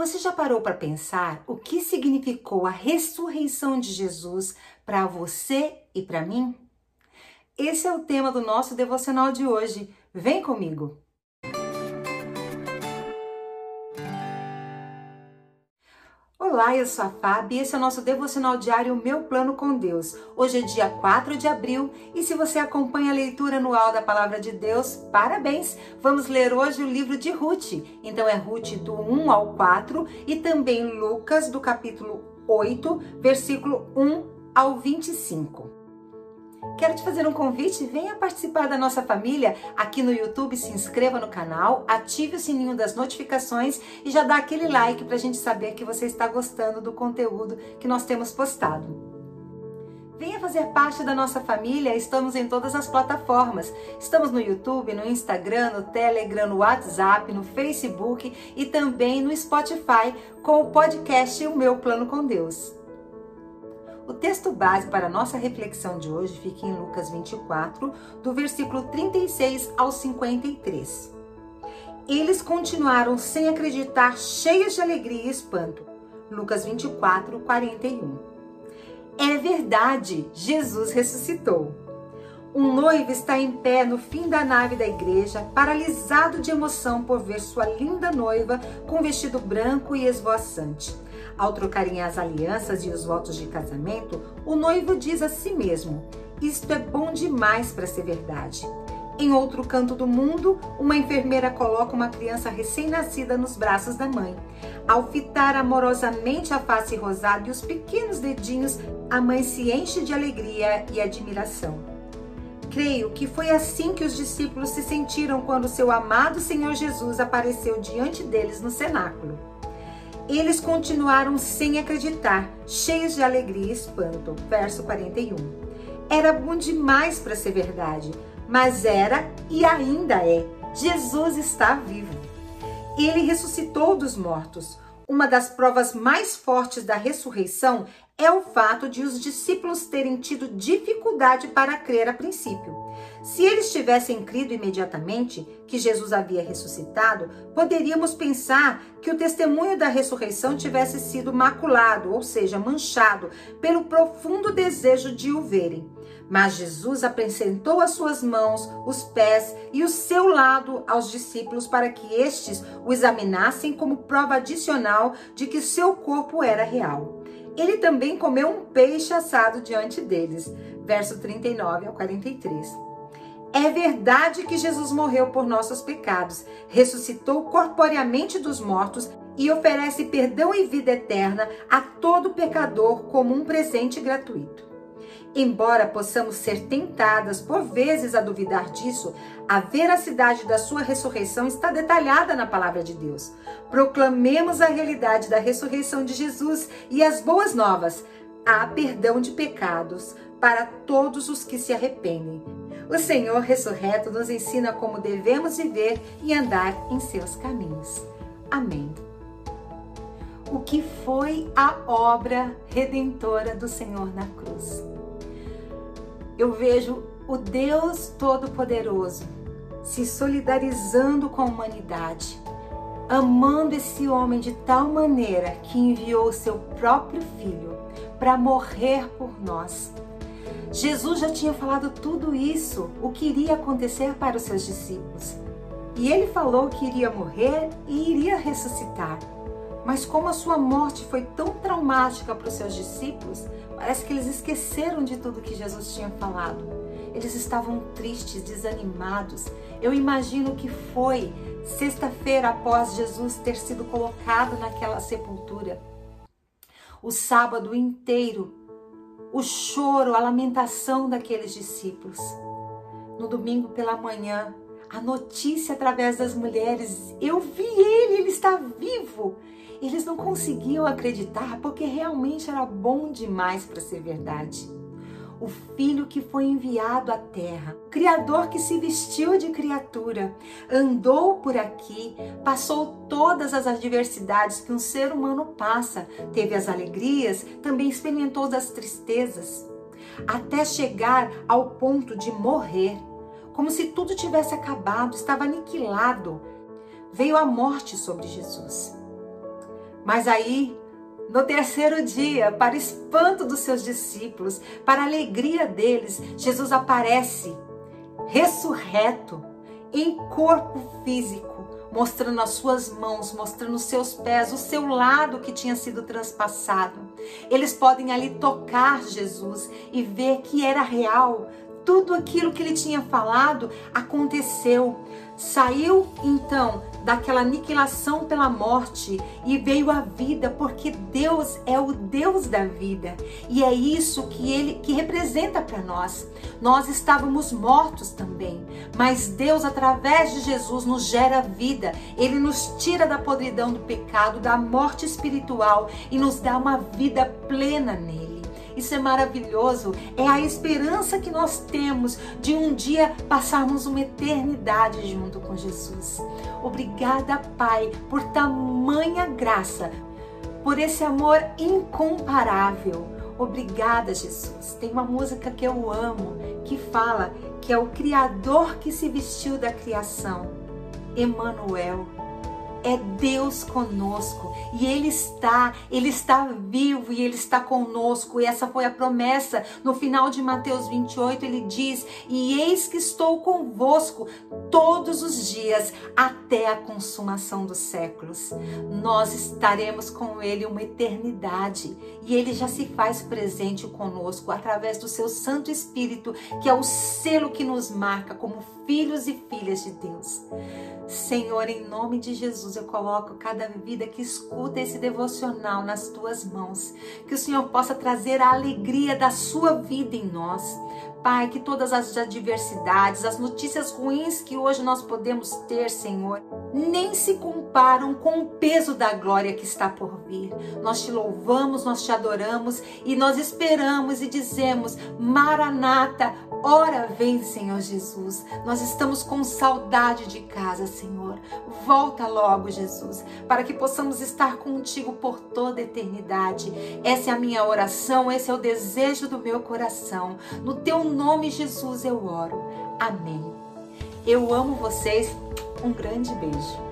Você já parou para pensar o que significou a ressurreição de Jesus para você e para mim? Esse é o tema do nosso devocional de hoje. Vem comigo! Olá, eu sou a Fábio e esse é o nosso devocional diário Meu Plano com Deus. Hoje é dia 4 de abril e se você acompanha a leitura anual da Palavra de Deus, parabéns! Vamos ler hoje o livro de Ruth. Então é Ruth do 1 ao 4 e também Lucas do capítulo 8, versículo 1 ao 25. Quero te fazer um convite, venha participar da nossa família aqui no YouTube, se inscreva no canal, ative o sininho das notificações e já dá aquele like para a gente saber que você está gostando do conteúdo que nós temos postado. Venha fazer parte da nossa família, estamos em todas as plataformas. Estamos no YouTube, no Instagram, no Telegram, no WhatsApp, no Facebook e também no Spotify com o podcast O Meu Plano com Deus. O texto base para nossa reflexão de hoje fica em Lucas 24, do versículo 36 ao 53. Eles continuaram sem acreditar, cheios de alegria e espanto. Lucas 24, 41. É verdade, Jesus ressuscitou. Um noivo está em pé no fim da nave da igreja, paralisado de emoção por ver sua linda noiva com vestido branco e esvoaçante. Ao trocarem as alianças e os votos de casamento, o noivo diz a si mesmo: Isto é bom demais para ser verdade. Em outro canto do mundo, uma enfermeira coloca uma criança recém-nascida nos braços da mãe. Ao fitar amorosamente a face rosada e os pequenos dedinhos, a mãe se enche de alegria e admiração. Creio que foi assim que os discípulos se sentiram quando seu amado Senhor Jesus apareceu diante deles no cenáculo. Eles continuaram sem acreditar, cheios de alegria e espanto. Verso 41. Era bom demais para ser verdade, mas era e ainda é. Jesus está vivo. Ele ressuscitou dos mortos. Uma das provas mais fortes da ressurreição é o fato de os discípulos terem tido dificuldade para crer a princípio. Se eles tivessem crido imediatamente que Jesus havia ressuscitado, poderíamos pensar que o testemunho da ressurreição tivesse sido maculado, ou seja, manchado, pelo profundo desejo de o verem. Mas Jesus apresentou as suas mãos, os pés e o seu lado aos discípulos para que estes o examinassem como prova adicional de que seu corpo era real. Ele também comeu um peixe assado diante deles. Verso 39 ao 43. É verdade que Jesus morreu por nossos pecados, ressuscitou corporeamente dos mortos e oferece perdão e vida eterna a todo pecador como um presente gratuito. Embora possamos ser tentadas por vezes a duvidar disso, a veracidade da sua ressurreição está detalhada na palavra de Deus. Proclamemos a realidade da ressurreição de Jesus e as boas novas. Há perdão de pecados para todos os que se arrependem. O Senhor ressurreto nos ensina como devemos viver e andar em seus caminhos. Amém. O que foi a obra redentora do Senhor na cruz? Eu vejo o Deus Todo-Poderoso se solidarizando com a humanidade, amando esse homem de tal maneira que enviou o seu próprio filho para morrer por nós. Jesus já tinha falado tudo isso, o que iria acontecer para os seus discípulos. E ele falou que iria morrer e iria ressuscitar. Mas como a sua morte foi tão traumática para os seus discípulos, parece que eles esqueceram de tudo que Jesus tinha falado. Eles estavam tristes, desanimados. Eu imagino que foi sexta-feira após Jesus ter sido colocado naquela sepultura. O sábado inteiro, o choro, a lamentação daqueles discípulos. No domingo pela manhã, a notícia através das mulheres: eu vi ele, ele está vivo. Eles não conseguiam acreditar porque realmente era bom demais para ser verdade. O filho que foi enviado à terra, o Criador que se vestiu de criatura, andou por aqui, passou todas as adversidades que um ser humano passa, teve as alegrias, também experimentou as tristezas, até chegar ao ponto de morrer, como se tudo tivesse acabado, estava aniquilado. Veio a morte sobre Jesus Mas aí, no terceiro dia, para espanto dos seus discípulos, para alegria deles, Jesus aparece ressurreto em corpo físico, mostrando as suas mãos, mostrando os seus pés, o seu lado que tinha sido transpassado. Eles podem ali tocar Jesus e ver que era real. Tudo aquilo que ele tinha falado aconteceu. Saiu então daquela aniquilação pela morte e veio a vida, porque Deus é o Deus da vida. E é isso que ele que representa para nós. Nós estávamos mortos também, mas Deus através de Jesus nos gera vida. Ele nos tira da podridão do pecado, da morte espiritual e nos dá uma vida plena nele. Isso é maravilhoso. É a esperança que nós temos de um dia passarmos uma eternidade junto com Jesus. Obrigada, Pai, por tamanha graça, por esse amor incomparável. Obrigada, Jesus. Tem uma música que eu amo que fala que é o Criador que se vestiu da criação. Emanuel é Deus conosco e Ele está, Ele está vivo e Ele está conosco. E essa foi a promessa no final de Mateus 28. Ele diz: E eis que estou convosco todos os dias até a consumação dos séculos. Nós estaremos com Ele uma eternidade e Ele já se faz presente conosco através do Seu Santo Espírito, que é o selo que nos marca como filhos e filhas de Deus. Senhor, em nome de Jesus, eu coloco cada vida que escuta esse devocional nas tuas mãos. Que o Senhor possa trazer a alegria da sua vida em nós. Pai, que todas as adversidades, as notícias ruins que hoje nós podemos ter, Senhor, nem se comparam com o peso da glória que está por vir. Nós te louvamos, nós te adoramos e nós esperamos e dizemos: Maranata, ora vem, Senhor Jesus. Nós estamos com saudade de casa, Senhor. Volta logo, Jesus, para que possamos estar contigo por toda a eternidade. Essa é a minha oração, esse é o desejo do meu coração. No teu nome, Jesus, eu oro. Amém. Eu amo vocês. Um grande beijo.